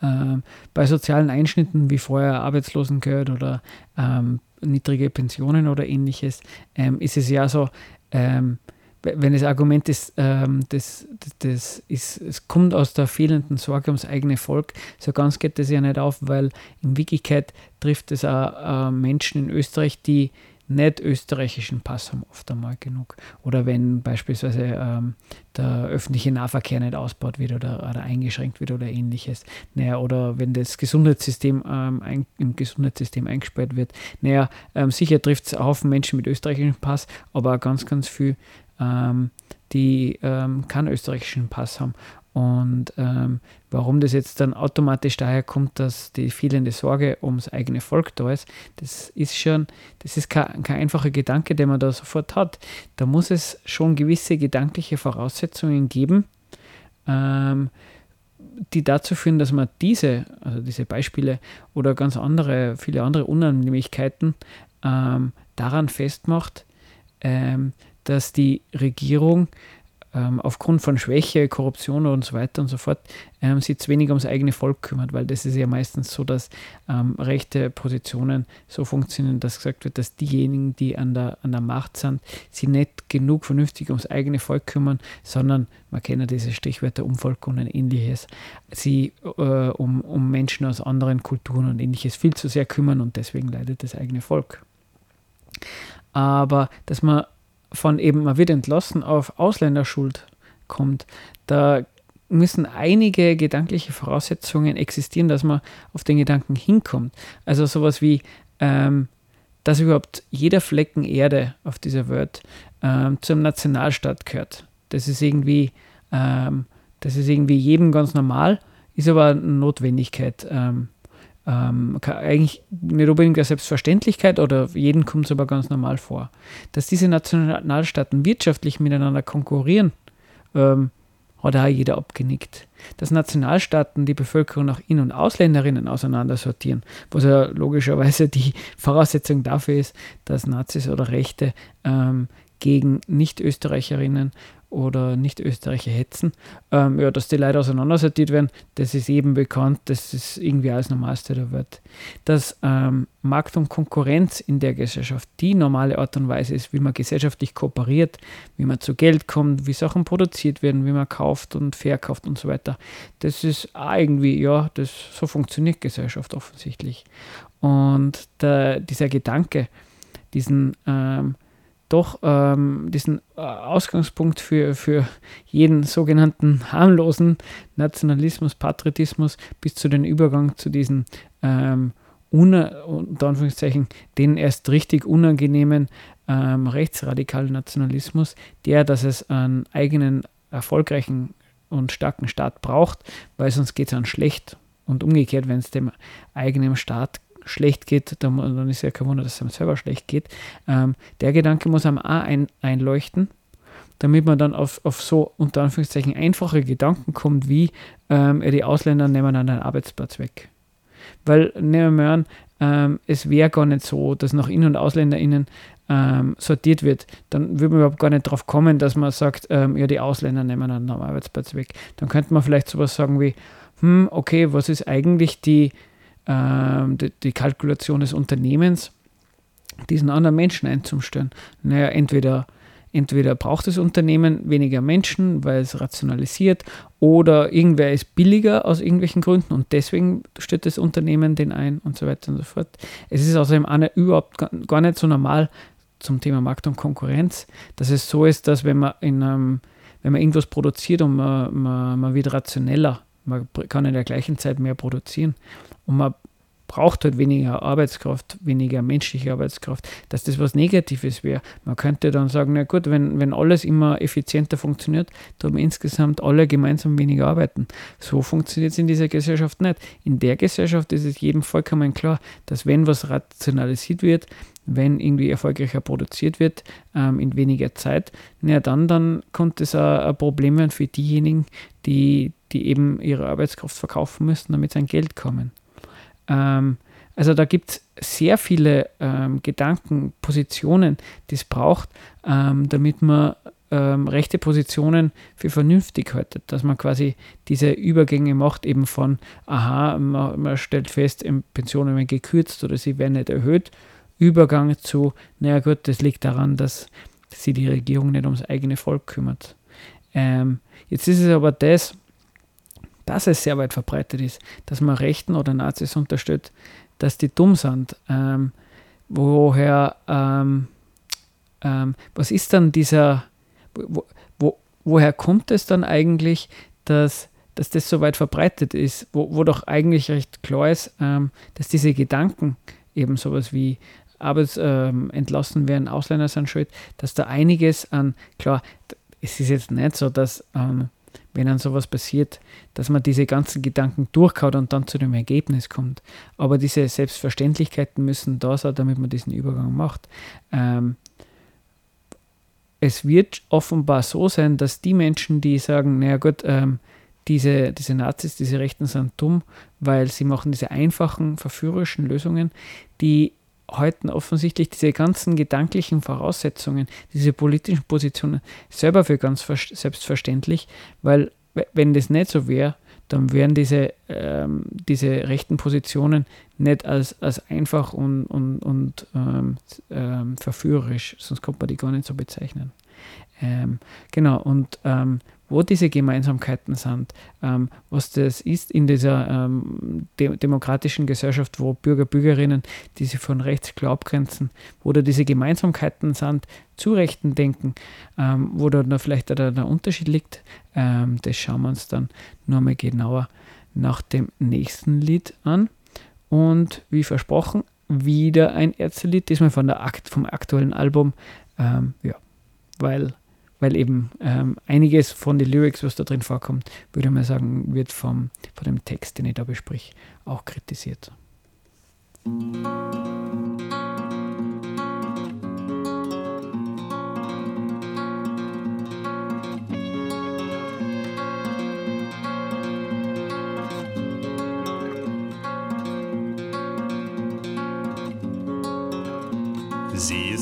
Ähm, bei sozialen Einschnitten wie vorher Arbeitslosengeld oder ähm, niedrige Pensionen oder ähnliches, ähm, ist es ja so, ähm, wenn das Argument ist, ähm, das, das, das, ist, es kommt aus der fehlenden Sorge ums eigene Volk, so ganz geht das ja nicht auf, weil in Wirklichkeit trifft es auch äh, Menschen in Österreich, die nicht österreichischen Pass haben, oft einmal genug. Oder wenn beispielsweise ähm, der öffentliche Nahverkehr nicht ausbaut wird oder, oder eingeschränkt wird oder ähnliches. Naja, oder wenn das Gesundheitssystem ähm, ein, im Gesundheitssystem eingesperrt wird. Naja, ähm, sicher trifft es Haufen Menschen mit österreichischem Pass, aber auch ganz, ganz viel, ähm, die ähm, keinen österreichischen Pass haben. Und ähm, warum das jetzt dann automatisch daher kommt, dass die fehlende Sorge ums eigene Volk da ist, das ist schon, das ist kein, kein einfacher Gedanke, den man da sofort hat. Da muss es schon gewisse gedankliche Voraussetzungen geben, ähm, die dazu führen, dass man diese, also diese Beispiele oder ganz andere, viele andere Unannehmlichkeiten ähm, daran festmacht, ähm, dass die Regierung ähm, aufgrund von Schwäche, Korruption und so weiter und so fort ähm, sich zu wenig ums eigene Volk kümmert, weil das ist ja meistens so, dass ähm, rechte Positionen so funktionieren, dass gesagt wird, dass diejenigen, die an der, an der Macht sind, sich nicht genug vernünftig ums eigene Volk kümmern, sondern, man kennt ja diese Stichwörter Umvolk und ähnliches, sie äh, um, um Menschen aus anderen Kulturen und ähnliches viel zu sehr kümmern und deswegen leidet das eigene Volk. Aber dass man von eben, man wird entlassen, auf Ausländerschuld kommt, da müssen einige gedankliche Voraussetzungen existieren, dass man auf den Gedanken hinkommt. Also sowas wie, ähm, dass überhaupt jeder Flecken Erde auf dieser Welt ähm, zum Nationalstaat gehört. Das ist irgendwie, ähm, das ist irgendwie jedem ganz normal, ist aber eine Notwendigkeit. Ähm, ähm, eigentlich nicht unbedingt eine Selbstverständlichkeit oder jeden kommt es aber ganz normal vor. Dass diese Nationalstaaten wirtschaftlich miteinander konkurrieren, ähm, hat auch jeder abgenickt. Dass Nationalstaaten die Bevölkerung nach In- und Ausländerinnen auseinandersortieren, was ja logischerweise die Voraussetzung dafür ist, dass Nazis oder Rechte ähm, gegen Nicht-Österreicherinnen oder Nicht-Österreicher hetzen, ähm, ja, dass die Leute auseinandersortiert werden, das ist eben bekannt, das ist irgendwie alles Normalste der Welt. Dass ähm, Markt und Konkurrenz in der Gesellschaft die normale Art und Weise ist, wie man gesellschaftlich kooperiert, wie man zu Geld kommt, wie Sachen produziert werden, wie man kauft und verkauft und so weiter. Das ist irgendwie, ja, das, so funktioniert Gesellschaft offensichtlich. Und der, dieser Gedanke, diesen ähm, doch ähm, diesen äh, Ausgangspunkt für, für jeden sogenannten harmlosen Nationalismus, Patriotismus bis zu den Übergang zu diesen ähm, unter Anführungszeichen, den erst richtig unangenehmen ähm, rechtsradikalen Nationalismus, der, dass es einen eigenen erfolgreichen und starken Staat braucht, weil sonst geht es an schlecht. Und umgekehrt, wenn es dem eigenen Staat schlecht geht, dann, dann ist ja kein Wunder, dass es einem selber schlecht geht. Ähm, der Gedanke muss einem auch ein, einleuchten, damit man dann auf, auf so unter Anführungszeichen einfache Gedanken kommt, wie ähm, die Ausländer nehmen dann einen Arbeitsplatz weg. Weil, nehmen wir an, ähm, es wäre gar nicht so, dass nach In- und AusländerInnen ähm, sortiert wird, dann würde man überhaupt gar nicht drauf kommen, dass man sagt, ähm, ja, die Ausländer nehmen einen Arbeitsplatz weg. Dann könnte man vielleicht sowas sagen wie, hm, okay, was ist eigentlich die, ähm, die, die, Kalkulation des Unternehmens, diesen anderen Menschen einzustellen. Naja, entweder, entweder braucht das Unternehmen weniger Menschen, weil es rationalisiert, oder irgendwer ist billiger aus irgendwelchen Gründen und deswegen stellt das Unternehmen den ein und so weiter und so fort. Es ist außerdem überhaupt gar nicht so normal zum Thema Markt und Konkurrenz, dass es so ist, dass wenn man in einem wenn man irgendwas produziert und man, man, man wird rationeller, man kann in der gleichen Zeit mehr produzieren und man braucht halt weniger Arbeitskraft, weniger menschliche Arbeitskraft, dass das was Negatives wäre. Man könnte dann sagen, na gut, wenn, wenn alles immer effizienter funktioniert, dann insgesamt alle gemeinsam weniger arbeiten. So funktioniert es in dieser Gesellschaft nicht. In der Gesellschaft ist es jedem vollkommen klar, dass wenn was rationalisiert wird, wenn irgendwie erfolgreicher produziert wird ähm, in weniger Zeit, na dann, dann kommt es ein Problem werden für diejenigen, die, die eben ihre Arbeitskraft verkaufen müssen, damit sie an Geld kommen. Ähm, Also da gibt es sehr viele ähm, Gedanken, Positionen, die es braucht, ähm, damit man ähm, rechte Positionen für vernünftig haltet, dass man quasi diese Übergänge macht, eben von, aha, man, man stellt fest, Pensionen werden gekürzt oder sie werden nicht erhöht, Übergang zu, naja gut, das liegt daran, dass sich die Regierung nicht ums eigene Volk kümmert. Ähm, jetzt ist es aber das, dass es sehr weit verbreitet ist, dass man Rechten oder Nazis unterstützt, dass die dumm sind. Ähm, woher, ähm, ähm, was ist dann dieser, wo, wo, woher kommt es dann eigentlich, dass, dass das so weit verbreitet ist, wo, wo doch eigentlich recht klar ist, ähm, dass diese Gedanken eben sowas wie Arbeits ähm, entlassen werden, Ausländer sind schuld, dass da einiges an, klar, es ist jetzt nicht so, dass ähm, wenn dann sowas passiert, dass man diese ganzen Gedanken durchkaut und dann zu dem Ergebnis kommt. Aber diese Selbstverständlichkeiten müssen da sein, damit man diesen Übergang macht. Ähm, es wird offenbar so sein, dass die Menschen, die sagen, naja gut, ähm, diese, diese Nazis, diese Rechten sind dumm, weil sie machen diese einfachen, verführerischen Lösungen, die halten offensichtlich diese ganzen gedanklichen Voraussetzungen, diese politischen Positionen selber für ganz selbstverständlich, weil wenn das nicht so wäre, dann wären diese, ähm, diese rechten Positionen nicht als, als einfach und, und, und ähm, ähm, verführerisch, sonst kommt man die gar nicht so bezeichnen. Ähm, genau, und ähm, wo diese Gemeinsamkeiten sind, ähm, was das ist in dieser ähm, de demokratischen Gesellschaft, wo Bürger, Bürgerinnen, die sich von rechts klar wo da diese Gemeinsamkeiten sind, zu Rechten denken, ähm, wo da vielleicht der, der Unterschied liegt, ähm, das schauen wir uns dann nur mal genauer nach dem nächsten Lied an. Und wie versprochen, wieder ein Ärztelied, diesmal von der Akt, vom aktuellen Album. Ähm, ja, weil weil eben ähm, einiges von den Lyrics, was da drin vorkommt, würde man sagen, wird vom, von dem Text, den ich da besprich, auch kritisiert. Sie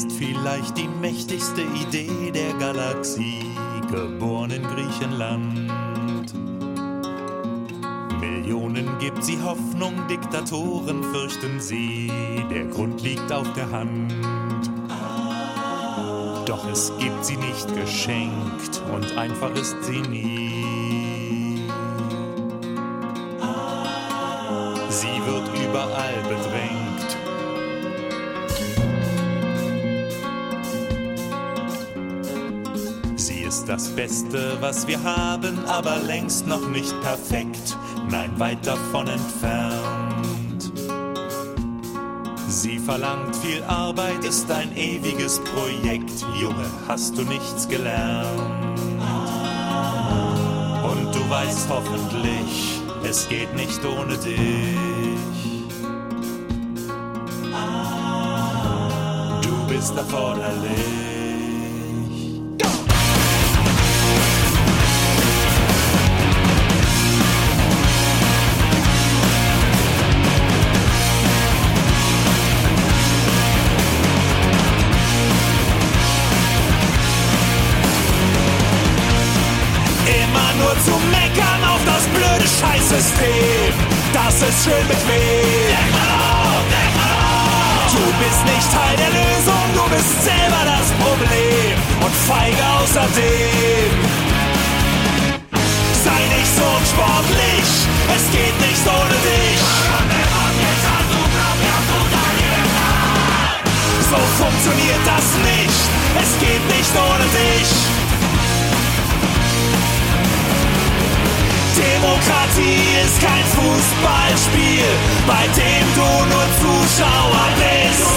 ist vielleicht die mächtigste Idee der Galaxie, geboren in Griechenland. Millionen gibt sie Hoffnung, Diktatoren fürchten sie, der Grund liegt auf der Hand. Doch es gibt sie nicht geschenkt und einfach ist sie nie. Sie wird überall bedrängt das Beste, was wir haben, aber längst noch nicht perfekt, nein, weit davon entfernt. Sie verlangt viel Arbeit, ist ein ewiges Projekt, Junge, hast du nichts gelernt. Und du weißt hoffentlich, es geht nicht ohne dich. Du bist erforderlich. Ist schön bequem. Du bist nicht Teil der Lösung, du bist selber das Problem und feige außerdem. Sei nicht so unsportlich, es geht nicht ohne dich. So funktioniert das nicht, es geht nicht ohne dich. Demokratie ist kein Fußballspiel, bei dem du nur Zuschauer bist.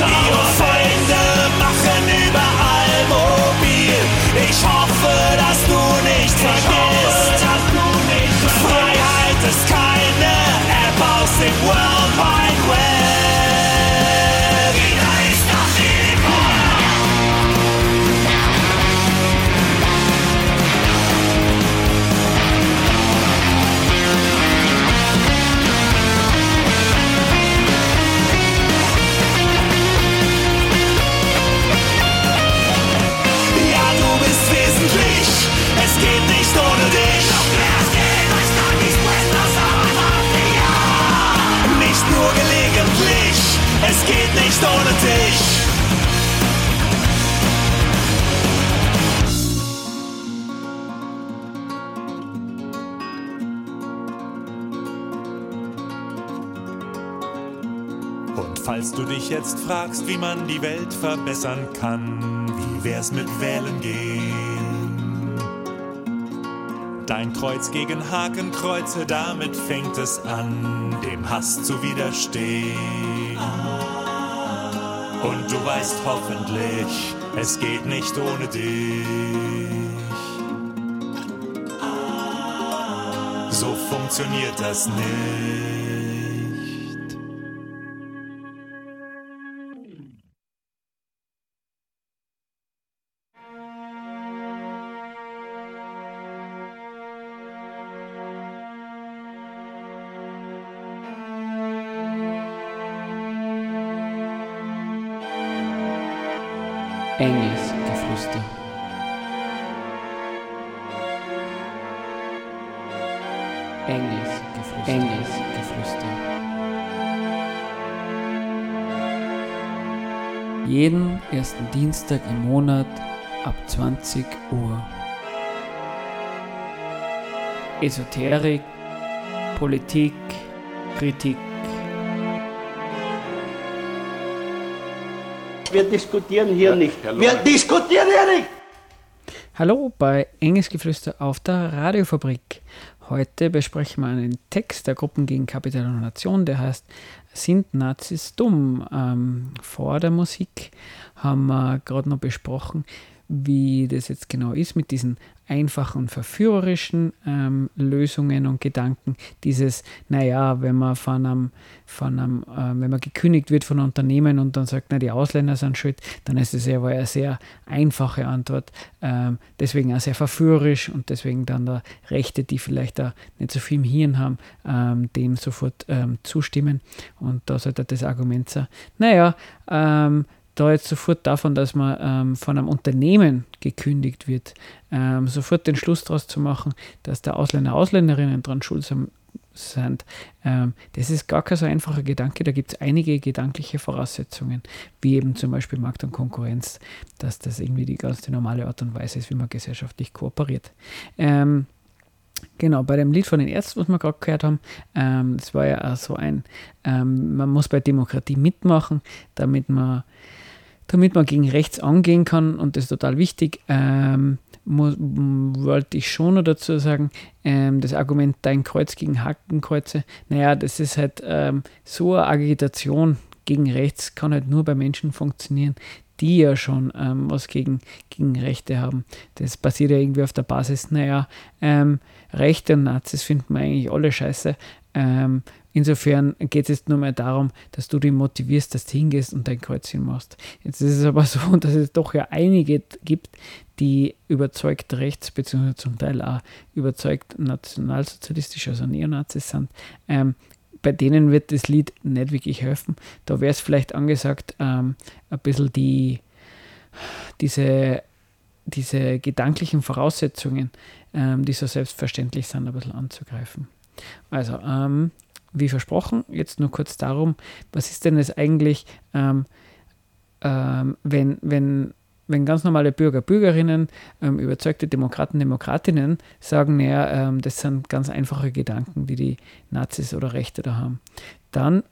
Ihre Feinde machen überall mobil. Ich hoffe, dass du nicht vergisst. Nicht ohne dich. Und falls du dich jetzt fragst, wie man die Welt verbessern kann, wie wär's mit Wählen gehen? Dein Kreuz gegen Hakenkreuze, damit fängt es an, dem Hass zu widerstehen. Und du weißt hoffentlich, es geht nicht ohne dich. So funktioniert das nicht. Ersten Dienstag im Monat ab 20 Uhr. Esoterik, Politik, Kritik. Wir diskutieren hier nicht. Wir diskutieren hier nicht. Hallo bei Engelsgeflüster auf der Radiofabrik. Heute besprechen wir einen Text der Gruppen gegen Kapital und Nation, der heißt Sind Nazis dumm? Ähm, vor der Musik haben wir gerade noch besprochen, wie das jetzt genau ist mit diesen einfachen verführerischen ähm, Lösungen und Gedanken. Dieses, naja, wenn man von einem, von einem äh, wenn man gekündigt wird von einem Unternehmen und dann sagt, na, die Ausländer sind schuld, dann ist das ja wohl eine sehr einfache Antwort. Ähm, deswegen auch sehr verführerisch und deswegen dann der Rechte, die vielleicht da nicht so viel im Hirn haben, ähm, dem sofort ähm, zustimmen. Und da sollte das Argument sein, naja, ähm, da jetzt sofort davon, dass man ähm, von einem Unternehmen gekündigt wird, ähm, sofort den Schluss daraus zu machen, dass der Ausländer, Ausländerinnen dran schuld sind. Ähm, das ist gar kein so einfacher Gedanke. Da gibt es einige gedankliche Voraussetzungen, wie eben zum Beispiel Markt und Konkurrenz, dass das irgendwie die ganz normale Art und Weise ist, wie man gesellschaftlich kooperiert. Ähm, Genau, bei dem Lied von den Ärzten, was wir gerade gehört haben, ähm, das war ja auch so ein, ähm, man muss bei Demokratie mitmachen, damit man, damit man gegen rechts angehen kann und das ist total wichtig. Ähm, muss, wollte ich schon noch dazu sagen, ähm, das Argument Dein Kreuz gegen Hakenkreuze, naja, das ist halt ähm, so eine Agitation gegen rechts, kann halt nur bei Menschen funktionieren, die ja schon ähm, was gegen, gegen Rechte haben. Das basiert ja irgendwie auf der Basis, naja, ähm, Rechte und Nazis finden wir eigentlich alle scheiße. Ähm, insofern geht es jetzt nur mehr darum, dass du dich motivierst, dass du hingehst und dein Kreuzchen machst. Jetzt ist es aber so, dass es doch ja einige gibt, die überzeugt rechts, beziehungsweise zum Teil auch überzeugt nationalsozialistisch, also Neonazis sind. Ähm, bei denen wird das Lied nicht wirklich helfen. Da wäre es vielleicht angesagt, ähm, ein bisschen die, diese, diese gedanklichen Voraussetzungen, ähm, die so selbstverständlich sind, ein bisschen anzugreifen. Also, ähm, wie versprochen, jetzt nur kurz darum, was ist denn es eigentlich, ähm, ähm, wenn, wenn, wenn ganz normale Bürger, Bürgerinnen, ähm, überzeugte Demokraten, Demokratinnen sagen, naja, ähm, das sind ganz einfache Gedanken, die die Nazis oder Rechte da haben, dann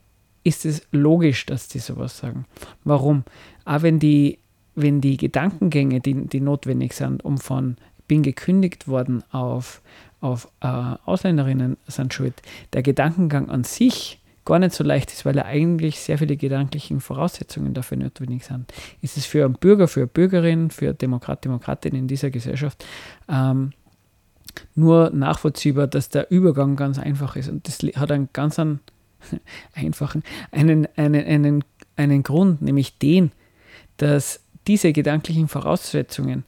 ist es logisch, dass die sowas sagen. Warum? Auch wenn die, wenn die Gedankengänge, die, die notwendig sind, um von bin gekündigt worden auf, auf äh, Ausländerinnen sind schuld, der Gedankengang an sich gar nicht so leicht ist, weil er eigentlich sehr viele gedanklichen Voraussetzungen dafür notwendig sind, ist es für einen Bürger, für eine Bürgerin, für Demokrat, Demokratin in dieser Gesellschaft ähm, nur nachvollziehbar, dass der Übergang ganz einfach ist. Und das hat einen ganz einen einfachen, einen, einen, einen, einen Grund, nämlich den, dass diese gedanklichen Voraussetzungen,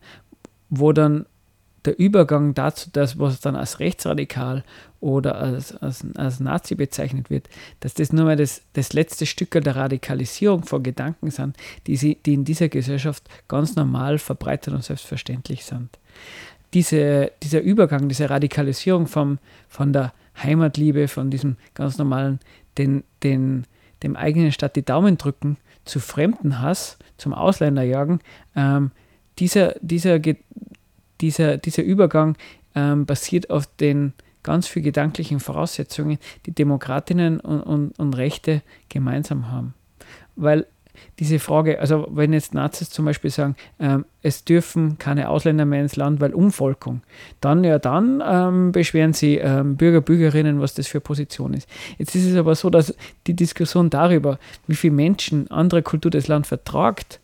wo dann der Übergang dazu, dass was dann als rechtsradikal oder als, als, als Nazi bezeichnet wird, dass das nur mal das, das letzte Stück der Radikalisierung von Gedanken sind, die, sie, die in dieser Gesellschaft ganz normal verbreitet und selbstverständlich sind. Diese, dieser Übergang, diese Radikalisierung vom, von der Heimatliebe, von diesem ganz normalen, den, den, dem eigenen Staat die Daumen drücken, zu Fremdenhass, zum Ausländerjagen, ähm, dieser, dieser, dieser, dieser Übergang ähm, basiert auf den ganz viel gedanklichen Voraussetzungen, die Demokratinnen und, und, und Rechte gemeinsam haben. Weil diese Frage, also wenn jetzt Nazis zum Beispiel sagen, ähm, es dürfen keine Ausländer mehr ins Land, weil Umvolkung, dann ja dann ähm, beschweren sie ähm, Bürger, Bürgerinnen, was das für Position ist. Jetzt ist es aber so, dass die Diskussion darüber, wie viele Menschen andere Kultur das Land vertragt,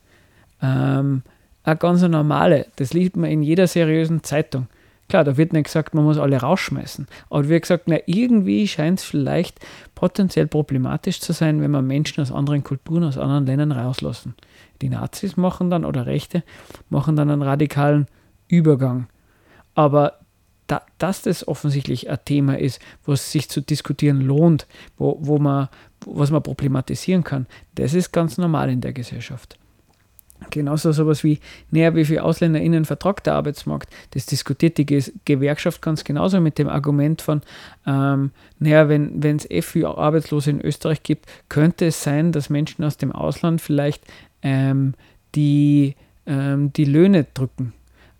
ähm, eine ganz normale, das liest man in jeder seriösen Zeitung. Klar, da wird nicht gesagt, man muss alle rausschmeißen. Aber wird gesagt, na, irgendwie scheint es vielleicht potenziell problematisch zu sein, wenn man Menschen aus anderen Kulturen, aus anderen Ländern rauslassen. Die Nazis machen dann, oder Rechte, machen dann einen radikalen Übergang. Aber da, dass das offensichtlich ein Thema ist, was sich zu diskutieren lohnt, wo, wo man, was man problematisieren kann, das ist ganz normal in der Gesellschaft. Genauso sowas wie, naja, wie viele AusländerInnen vertragt der Arbeitsmarkt. Das diskutiert die Gewerkschaft ganz genauso mit dem Argument von, ähm, naja, wenn es eh Arbeitslose in Österreich gibt, könnte es sein, dass Menschen aus dem Ausland vielleicht ähm, die, ähm, die Löhne drücken.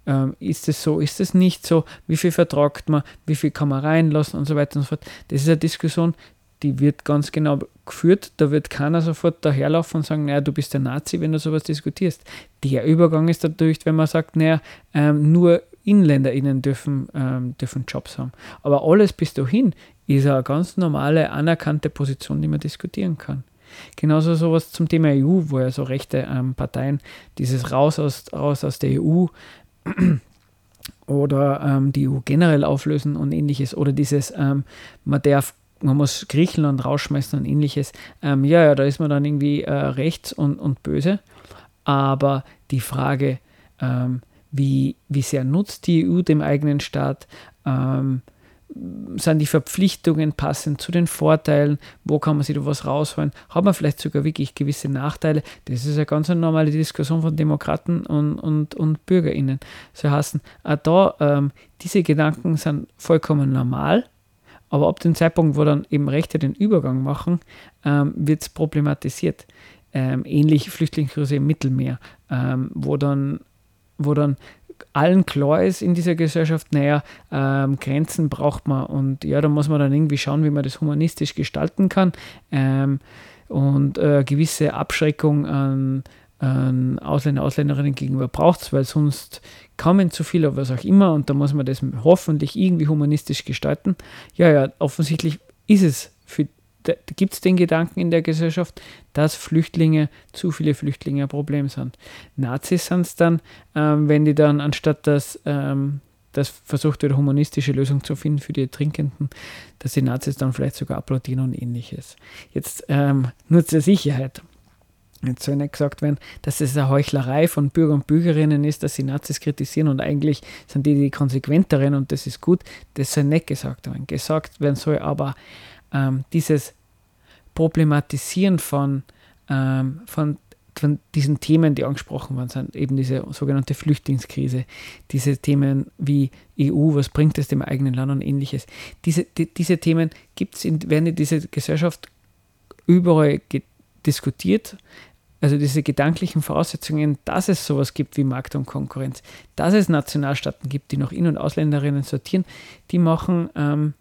Ähm, ist es so, ist es nicht so? Wie viel vertragt man? Wie viel kann man reinlassen und so weiter und so fort? Das ist eine Diskussion, die wird ganz genau geführt. Da wird keiner sofort daherlaufen und sagen, naja, du bist der Nazi, wenn du sowas diskutierst. Der Übergang ist natürlich, wenn man sagt, naja, ähm, nur InländerInnen dürfen, ähm, dürfen Jobs haben. Aber alles bis dahin ist eine ganz normale, anerkannte Position, die man diskutieren kann. Genauso sowas zum Thema EU, wo ja so rechte ähm, Parteien dieses Raus aus, raus aus der EU oder ähm, die EU generell auflösen und ähnliches oder dieses, ähm, man darf man muss Griechenland rausschmeißen und ähnliches. Ähm, ja, ja, da ist man dann irgendwie äh, rechts und, und böse. Aber die Frage, ähm, wie, wie sehr nutzt die EU dem eigenen Staat, ähm, sind die Verpflichtungen passend zu den Vorteilen, wo kann man sich da was rausholen, hat man vielleicht sogar wirklich gewisse Nachteile. Das ist eine ganz normale Diskussion von Demokraten und, und, und BürgerInnen. So heißen, auch da, ähm, diese Gedanken sind vollkommen normal, aber ab dem Zeitpunkt, wo dann eben Rechte den Übergang machen, ähm, wird es problematisiert. Ähm, ähnlich Flüchtlingskrise im Mittelmeer, ähm, wo, dann, wo dann allen klar ist in dieser Gesellschaft, naja, ähm, Grenzen braucht man und ja, da muss man dann irgendwie schauen, wie man das humanistisch gestalten kann ähm, und äh, gewisse Abschreckung an, Ausländer, Ausländerinnen gegenüber braucht es, weil sonst kommen zu viele, was auch immer, und da muss man das hoffentlich irgendwie humanistisch gestalten. Ja, ja, offensichtlich ist es für gibt es den Gedanken in der Gesellschaft, dass Flüchtlinge, zu viele Flüchtlinge ein Problem sind. Nazis sind es dann, ähm, wenn die dann anstatt dass ähm, das versucht wird, humanistische Lösung zu finden für die Ertrinkenden, dass die Nazis dann vielleicht sogar applaudieren und ähnliches. Jetzt ähm, nur zur Sicherheit. Jetzt soll nicht gesagt werden, dass es eine Heuchlerei von Bürger und Bürgerinnen ist, dass sie Nazis kritisieren und eigentlich sind die die konsequenteren und das ist gut. Das soll nicht gesagt werden. Gesagt werden soll aber ähm, dieses Problematisieren von, ähm, von, von diesen Themen, die angesprochen worden sind, eben diese sogenannte Flüchtlingskrise, diese Themen wie EU, was bringt es dem eigenen Land und ähnliches. Diese, die, diese Themen gibt's in, werden in dieser Gesellschaft überall diskutiert. Also diese gedanklichen Voraussetzungen, dass es sowas gibt wie Markt und Konkurrenz, dass es Nationalstaaten gibt, die noch In- und Ausländerinnen sortieren, die machen, ähm,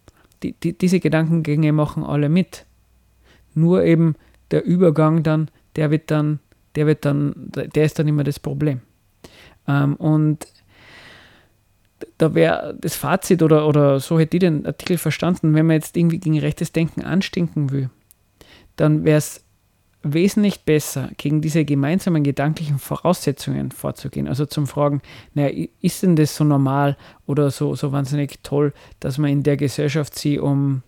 die, die, diese Gedankengänge machen alle mit. Nur eben der Übergang dann, der wird dann, der wird dann, der ist dann immer das Problem. Ähm, und da wäre das Fazit oder, oder so hätte ich den Artikel verstanden, wenn man jetzt irgendwie gegen rechtes Denken anstinken will, dann wäre es wesentlich besser, gegen diese gemeinsamen gedanklichen Voraussetzungen vorzugehen. Also zum Fragen, naja, ist denn das so normal oder so, so wahnsinnig toll, dass man in der Gesellschaft sie um,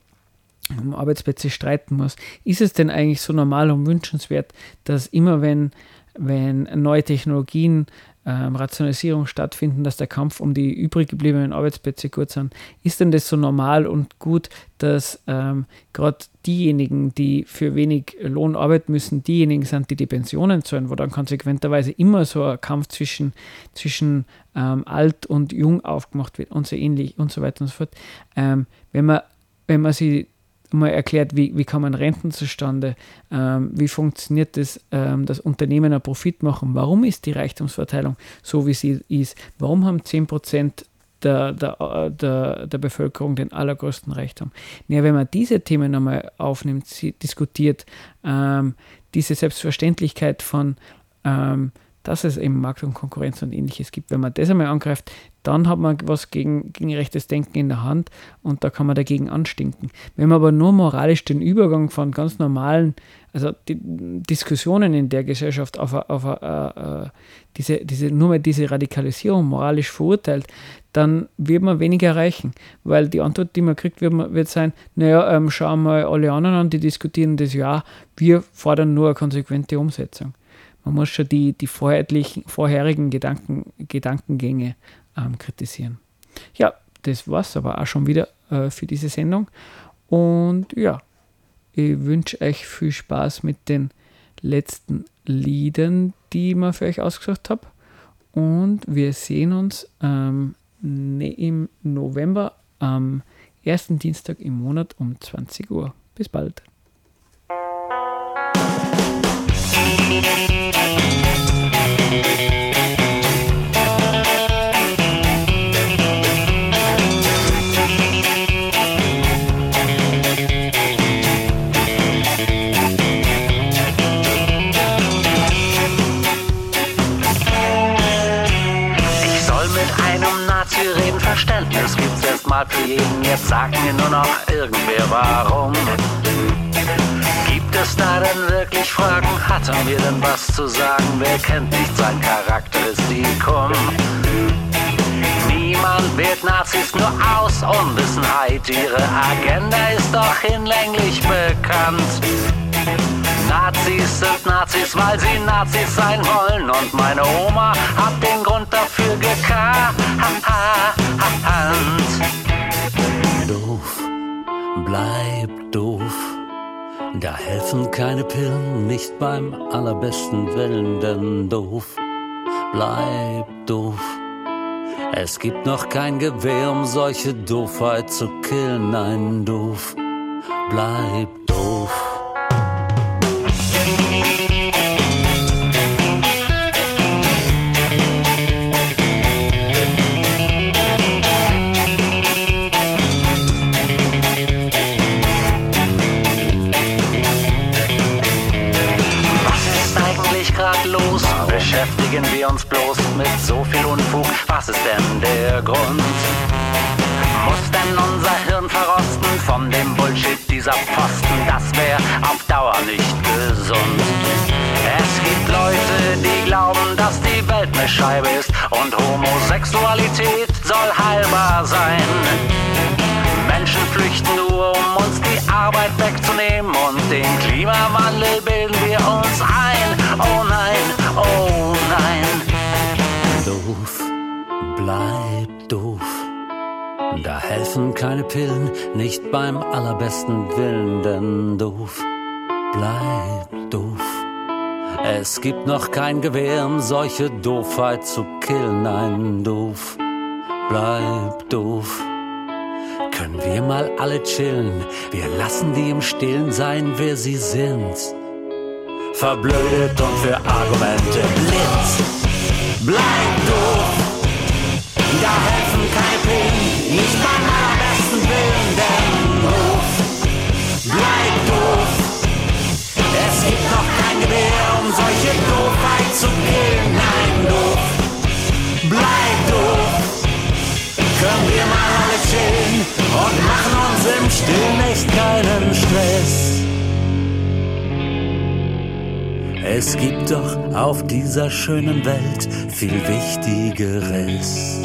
um Arbeitsplätze streiten muss? Ist es denn eigentlich so normal und wünschenswert, dass immer wenn, wenn neue Technologien ähm, Rationalisierung stattfinden, dass der Kampf um die übrig gebliebenen Arbeitsplätze gut sind. Ist denn das so normal und gut, dass ähm, gerade diejenigen, die für wenig Lohn arbeiten müssen, diejenigen sind, die die Pensionen zahlen, wo dann konsequenterweise immer so ein Kampf zwischen, zwischen ähm, alt und jung aufgemacht wird und so ähnlich und so weiter und so fort. Ähm, wenn man, wenn man sie mal erklärt, wie, wie kommen Renten zustande, ähm, wie funktioniert das, ähm, dass Unternehmen einen Profit machen, warum ist die Reichtumsverteilung so, wie sie ist, warum haben 10% der, der, der, der Bevölkerung den allergrößten Reichtum. Ja, wenn man diese Themen einmal aufnimmt, diskutiert, ähm, diese Selbstverständlichkeit von ähm, dass es eben Markt und Konkurrenz und ähnliches gibt. Wenn man das einmal angreift, dann hat man was gegen, gegen rechtes Denken in der Hand und da kann man dagegen anstinken. Wenn man aber nur moralisch den Übergang von ganz normalen, also Diskussionen in der Gesellschaft auf, auf uh, uh, diese, diese, nur mal diese Radikalisierung moralisch verurteilt, dann wird man weniger erreichen, weil die Antwort, die man kriegt, wird, wird sein, naja, ähm, schauen wir alle anderen an, die diskutieren das ja, wir fordern nur eine konsequente Umsetzung. Man muss schon die, die vorherigen Gedanken, Gedankengänge ähm, kritisieren. Ja, das war es aber auch schon wieder äh, für diese Sendung. Und ja, ich wünsche euch viel Spaß mit den letzten Liedern, die ich mir für euch ausgesucht habe. Und wir sehen uns ähm, ne, im November am ersten Dienstag im Monat um 20 Uhr. Bis bald. Jeden. Jetzt sagt mir nur noch irgendwer warum. Gibt es da denn wirklich Fragen? Hat er mir denn was zu sagen? Wer kennt nicht sein Charakteristikum? Niemand wählt Nazis nur aus Unwissenheit. Ihre Agenda ist doch hinlänglich bekannt. Nazis sind Nazis, weil sie Nazis sein wollen. Und meine Oma hat den Grund dafür gekannt. Bleib doof. Da helfen keine Pillen, nicht beim allerbesten Willen, denn doof, bleib doof. Es gibt noch kein Gewehr, um solche Doofheit zu killen. Nein, doof, bleib doof. Beschäftigen wir uns bloß mit so viel Unfug? Was ist denn der Grund? Muss denn unser Hirn verrosten von dem Bullshit dieser Pfosten? Das wäre auf Dauer nicht gesund. Es gibt Leute, die glauben, dass die Welt eine Scheibe ist und Homosexualität soll heilbar sein. Menschen flüchten nur, um uns die Arbeit wegzunehmen und den Klimawandel bilden wir uns ein. Oh nein, oh nein. Doof, bleib doof. Da helfen keine Pillen, nicht beim allerbesten Willen, denn doof, bleib doof. Es gibt noch kein Gewehr, um solche Doofheit zu killen, nein, doof, bleib doof. Können wir mal alle chillen, wir lassen die im Stillen sein, wer sie sind. Verblödet und für Argumente blind. Bleib doof, da helfen keine Pillen, nicht beim allerbesten Willen, denn doof. Bleib doof, es gibt noch kein Gewehr, um solche Doofheit zu killen, nein, doof. Bleib doof, können wir mal alle chillen und machen uns im Stillen echt keinen Stress. Es gibt doch auf dieser schönen Welt viel Wichtigeres.